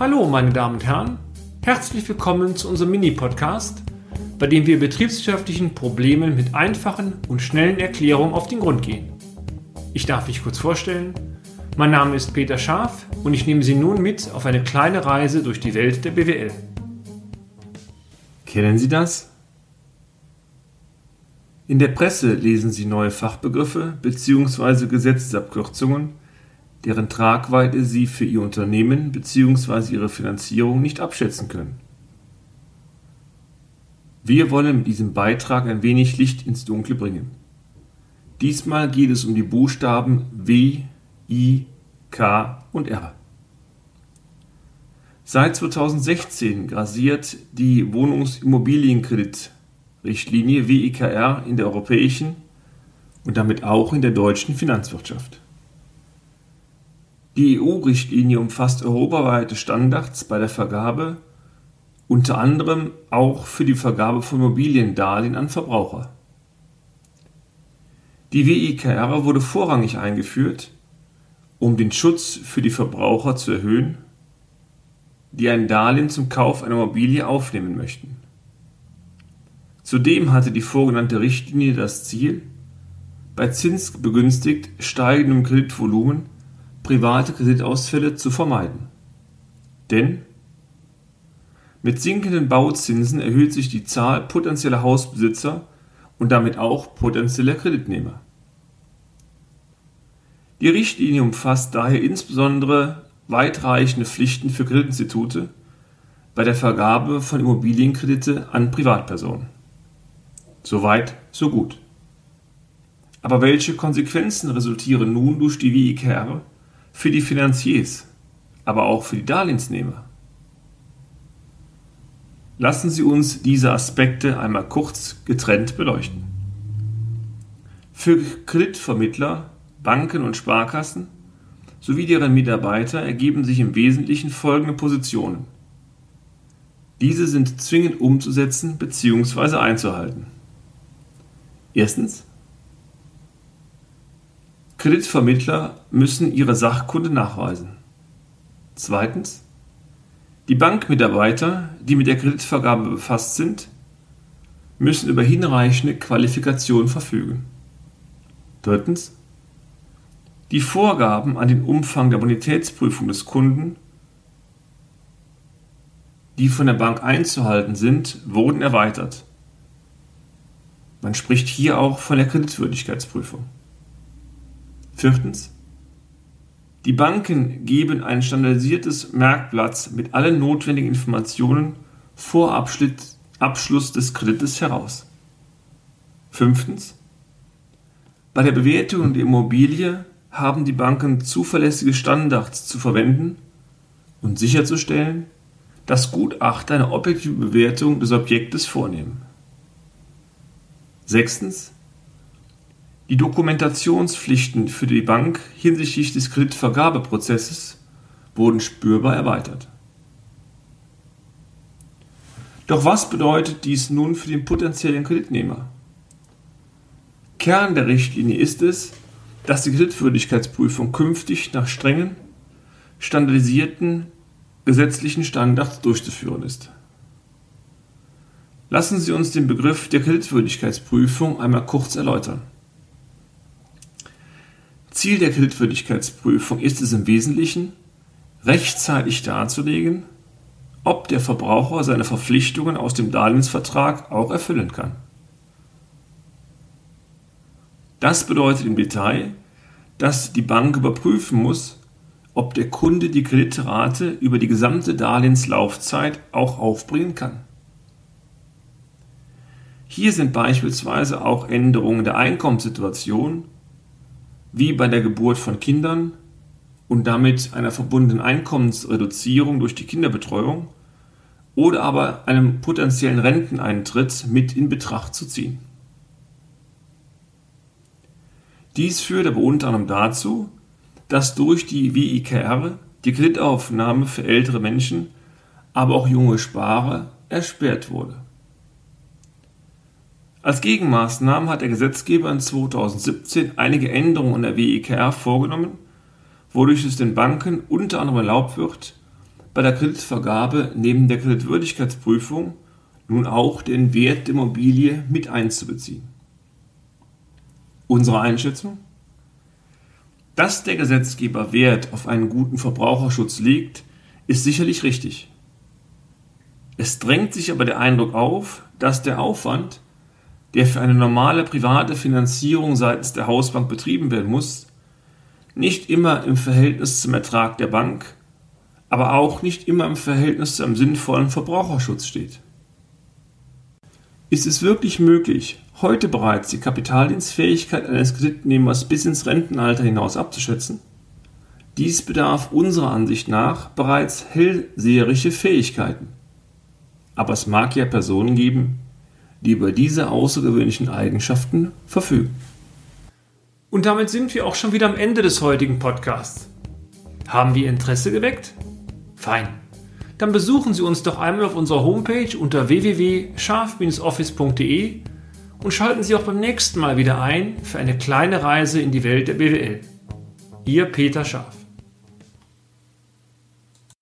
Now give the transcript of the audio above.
Hallo, meine Damen und Herren. Herzlich willkommen zu unserem Mini-Podcast, bei dem wir betriebswirtschaftlichen Problemen mit einfachen und schnellen Erklärungen auf den Grund gehen. Ich darf mich kurz vorstellen. Mein Name ist Peter Scharf und ich nehme Sie nun mit auf eine kleine Reise durch die Welt der BWL. Kennen Sie das? In der Presse lesen Sie neue Fachbegriffe bzw. Gesetzesabkürzungen, deren Tragweite Sie für Ihr Unternehmen bzw. Ihre Finanzierung nicht abschätzen können. Wir wollen mit diesem Beitrag ein wenig Licht ins Dunkle bringen. Diesmal geht es um die Buchstaben W, I, K und R. Seit 2016 grasiert die Wohnungsimmobilienkreditrichtlinie WIKR in der europäischen und damit auch in der deutschen Finanzwirtschaft. Die EU-Richtlinie umfasst europaweite Standards bei der Vergabe, unter anderem auch für die Vergabe von Immobiliendarlehen an Verbraucher. Die WIKR wurde vorrangig eingeführt, um den Schutz für die Verbraucher zu erhöhen die ein Darlehen zum Kauf einer Immobilie aufnehmen möchten. Zudem hatte die vorgenannte Richtlinie das Ziel, bei zinsbegünstigt steigendem Kreditvolumen private Kreditausfälle zu vermeiden. Denn mit sinkenden Bauzinsen erhöht sich die Zahl potenzieller Hausbesitzer und damit auch potenzieller Kreditnehmer. Die Richtlinie umfasst daher insbesondere weitreichende Pflichten für Kreditinstitute bei der Vergabe von Immobilienkredite an Privatpersonen. Soweit, so gut. Aber welche Konsequenzen resultieren nun durch die WIKR für die Finanziers, aber auch für die Darlehensnehmer? Lassen Sie uns diese Aspekte einmal kurz getrennt beleuchten. Für Kreditvermittler, Banken und Sparkassen sowie deren Mitarbeiter ergeben sich im Wesentlichen folgende Positionen. Diese sind zwingend umzusetzen bzw. einzuhalten. Erstens. Kreditvermittler müssen ihre Sachkunde nachweisen. Zweitens. Die Bankmitarbeiter, die mit der Kreditvergabe befasst sind, müssen über hinreichende Qualifikation verfügen. Drittens. Die Vorgaben an den Umfang der Bonitätsprüfung des Kunden, die von der Bank einzuhalten sind, wurden erweitert. Man spricht hier auch von der Kreditwürdigkeitsprüfung. Viertens. Die Banken geben ein standardisiertes Merkblatt mit allen notwendigen Informationen vor Abschluss des Kredites heraus. Fünftens. Bei der Bewertung der Immobilie haben die Banken zuverlässige Standards zu verwenden und sicherzustellen, dass Gutachter eine objektive Bewertung des Objektes vornehmen. Sechstens. Die Dokumentationspflichten für die Bank hinsichtlich des Kreditvergabeprozesses wurden spürbar erweitert. Doch was bedeutet dies nun für den potenziellen Kreditnehmer? Kern der Richtlinie ist es, dass die Kreditwürdigkeitsprüfung künftig nach strengen, standardisierten gesetzlichen Standards durchzuführen ist. Lassen Sie uns den Begriff der Kreditwürdigkeitsprüfung einmal kurz erläutern. Ziel der Kreditwürdigkeitsprüfung ist es im Wesentlichen, rechtzeitig darzulegen, ob der Verbraucher seine Verpflichtungen aus dem Darlehensvertrag auch erfüllen kann. Das bedeutet im Detail, dass die Bank überprüfen muss, ob der Kunde die Kreditrate über die gesamte Darlehenslaufzeit auch aufbringen kann. Hier sind beispielsweise auch Änderungen der Einkommenssituation, wie bei der Geburt von Kindern und damit einer verbundenen Einkommensreduzierung durch die Kinderbetreuung oder aber einem potenziellen Renteneintritt mit in Betracht zu ziehen. Dies führt aber unter anderem dazu, dass durch die WIKR die Kreditaufnahme für ältere Menschen, aber auch junge Sparer ersperrt wurde. Als Gegenmaßnahmen hat der Gesetzgeber in 2017 einige Änderungen an der WIKR vorgenommen, wodurch es den Banken unter anderem erlaubt wird, bei der Kreditvergabe neben der Kreditwürdigkeitsprüfung nun auch den Wert der Immobilie mit einzubeziehen. Unsere Einschätzung? Dass der Gesetzgeber Wert auf einen guten Verbraucherschutz legt, ist sicherlich richtig. Es drängt sich aber der Eindruck auf, dass der Aufwand, der für eine normale private Finanzierung seitens der Hausbank betrieben werden muss, nicht immer im Verhältnis zum Ertrag der Bank, aber auch nicht immer im Verhältnis zu einem sinnvollen Verbraucherschutz steht. Ist es wirklich möglich, heute bereits die Kapitaldienstfähigkeit eines Kreditnehmers bis ins Rentenalter hinaus abzuschätzen? Dies bedarf unserer Ansicht nach bereits hellseherische Fähigkeiten. Aber es mag ja Personen geben, die über diese außergewöhnlichen Eigenschaften verfügen. Und damit sind wir auch schon wieder am Ende des heutigen Podcasts. Haben wir Interesse geweckt? Fein dann besuchen Sie uns doch einmal auf unserer Homepage unter www.scharf-office.de und schalten Sie auch beim nächsten Mal wieder ein für eine kleine Reise in die Welt der BWL. Ihr Peter Scharf.